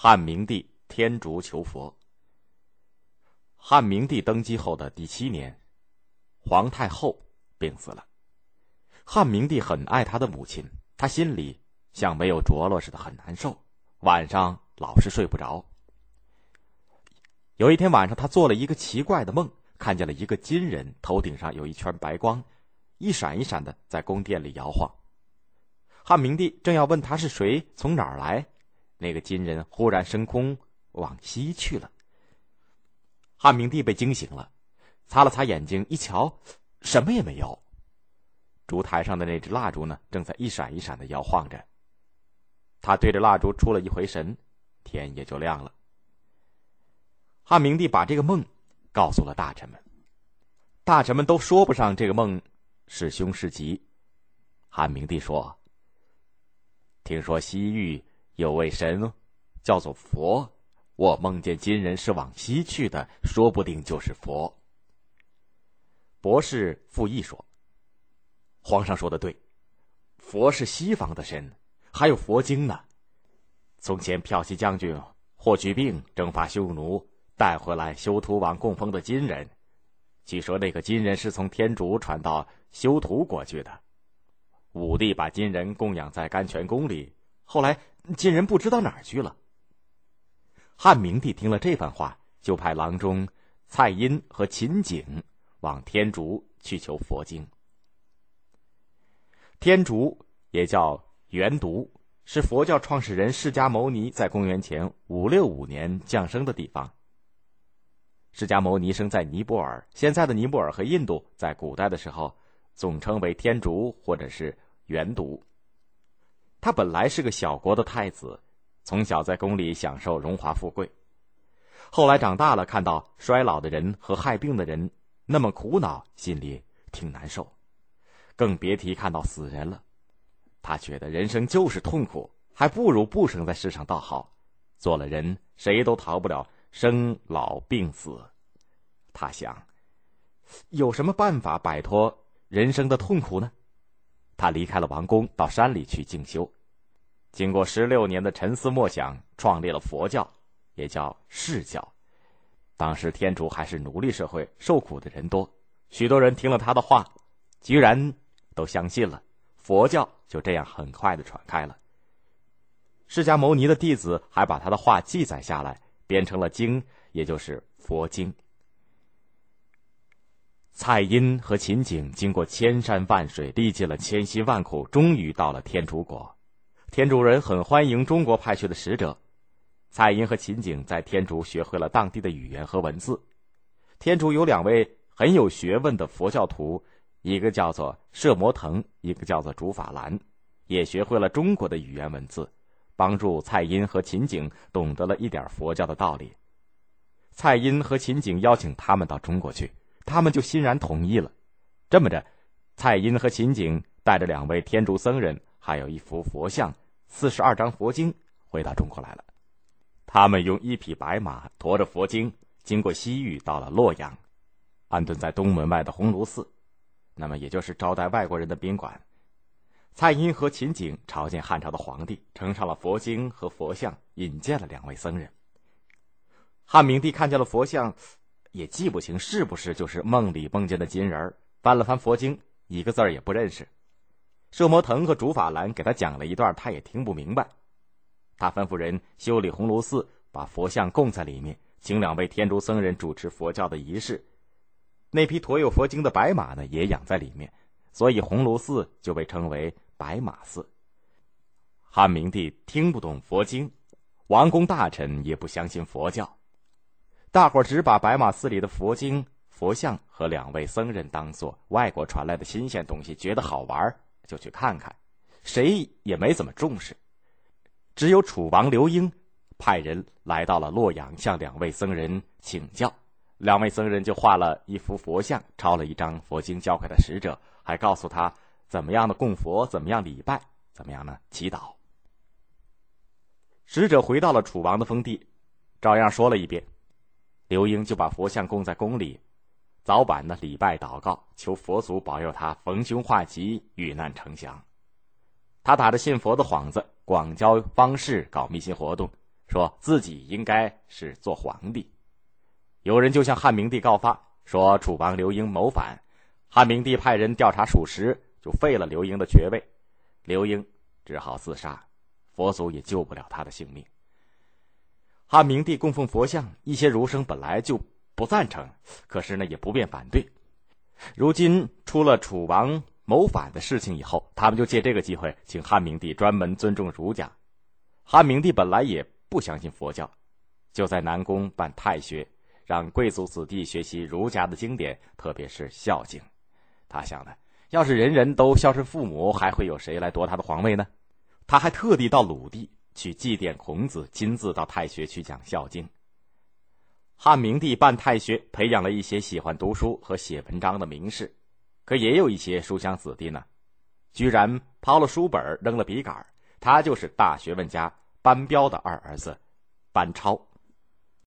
汉明帝天竺求佛。汉明帝登基后的第七年，皇太后病死了。汉明帝很爱他的母亲，他心里像没有着落似的，很难受，晚上老是睡不着。有一天晚上，他做了一个奇怪的梦，看见了一个金人，头顶上有一圈白光，一闪一闪的在宫殿里摇晃。汉明帝正要问他是谁，从哪儿来，那个金人忽然升空往西去了。汉明帝被惊醒了，擦了擦眼睛，一瞧，什么也没有。烛台上的那只蜡烛呢，正在一闪一闪的摇晃着。他对着蜡烛出了一回神，天也就亮了。汉明帝把这个梦告诉了大臣们，大臣们都说不上这个梦是凶是吉。汉明帝说。听说西域有位神，叫做佛。我梦见金人是往西去的，说不定就是佛。博士傅毅说：“皇上说的对，佛是西方的神，还有佛经呢。从前骠骑将军霍去病征伐匈奴，带回来修图王供奉的金人，据说那个金人是从天竺传到修图国去的。”武帝把金人供养在甘泉宫里，后来金人不知道哪儿去了。汉明帝听了这番话，就派郎中蔡阴和秦景往天竺去求佛经。天竺也叫元毒，是佛教创始人释迦牟尼在公元前五六五年降生的地方。释迦牟尼生在尼泊尔，现在的尼泊尔和印度，在古代的时候总称为天竺或者是。元独。他本来是个小国的太子，从小在宫里享受荣华富贵。后来长大了，看到衰老的人和害病的人那么苦恼，心里挺难受，更别提看到死人了。他觉得人生就是痛苦，还不如不生在世上倒好。做了人，谁都逃不了生老病死。他想，有什么办法摆脱人生的痛苦呢？他离开了王宫，到山里去静修。经过十六年的沉思默想，创立了佛教，也叫释教。当时天竺还是奴隶社会，受苦的人多，许多人听了他的话，居然都相信了。佛教就这样很快的传开了。释迦牟尼的弟子还把他的话记载下来，编成了经，也就是佛经。蔡阴和秦景经过千山万水，历尽了千辛万苦，终于到了天竺国。天竺人很欢迎中国派去的使者。蔡阴和秦景在天竺学会了当地的语言和文字。天竺有两位很有学问的佛教徒，一个叫做摄摩腾，一个叫做竺法兰，也学会了中国的语言文字，帮助蔡阴和秦景懂得了一点佛教的道理。蔡阴和秦景邀请他们到中国去。他们就欣然同意了。这么着，蔡阴和秦景带着两位天竺僧人，还有一幅佛像、四十二张佛经，回到中国来了。他们用一匹白马驮着佛经，经过西域，到了洛阳，安顿在东门外的鸿胪寺，那么也就是招待外国人的宾馆。蔡阴和秦景朝见汉朝的皇帝，呈上了佛经和佛像，引荐了两位僧人。汉明帝看见了佛像。也记不清是不是就是梦里梦见的金人儿翻了翻佛经，一个字儿也不认识。摄摩腾和竺法兰给他讲了一段，他也听不明白。他吩咐人修理鸿胪寺，把佛像供在里面，请两位天竺僧人主持佛教的仪式。那匹驮有佛经的白马呢，也养在里面，所以鸿胪寺就被称为白马寺。汉明帝听不懂佛经，王公大臣也不相信佛教。大伙儿只把白马寺里的佛经、佛像和两位僧人当做外国传来的新鲜东西，觉得好玩，就去看看，谁也没怎么重视。只有楚王刘英派人来到了洛阳，向两位僧人请教。两位僧人就画了一幅佛像，抄了一张佛经交给了使者，还告诉他怎么样的供佛，怎么样礼拜，怎么样呢祈祷。使者回到了楚王的封地，照样说了一遍。刘英就把佛像供在宫里，早晚呢礼拜祷告，求佛祖保佑他逢凶化吉，遇难成祥。他打着信佛的幌子，广交方士，搞迷信活动，说自己应该是做皇帝。有人就向汉明帝告发，说楚王刘英谋反，汉明帝派人调查属实，就废了刘英的爵位，刘英只好自杀，佛祖也救不了他的性命。汉明帝供奉佛像，一些儒生本来就不赞成，可是呢也不便反对。如今出了楚王谋反的事情以后，他们就借这个机会请汉明帝专门尊重儒家。汉明帝本来也不相信佛教，就在南宫办太学，让贵族子弟学习儒家的经典，特别是《孝经》。他想呢，要是人人都孝顺父母，还会有谁来夺他的皇位呢？他还特地到鲁地去祭奠孔子，亲自到太学去讲《孝经》。汉明帝办太学，培养了一些喜欢读书和写文章的名士，可也有一些书香子弟呢，居然抛了书本，扔了笔杆。他就是大学问家班彪的二儿子班超。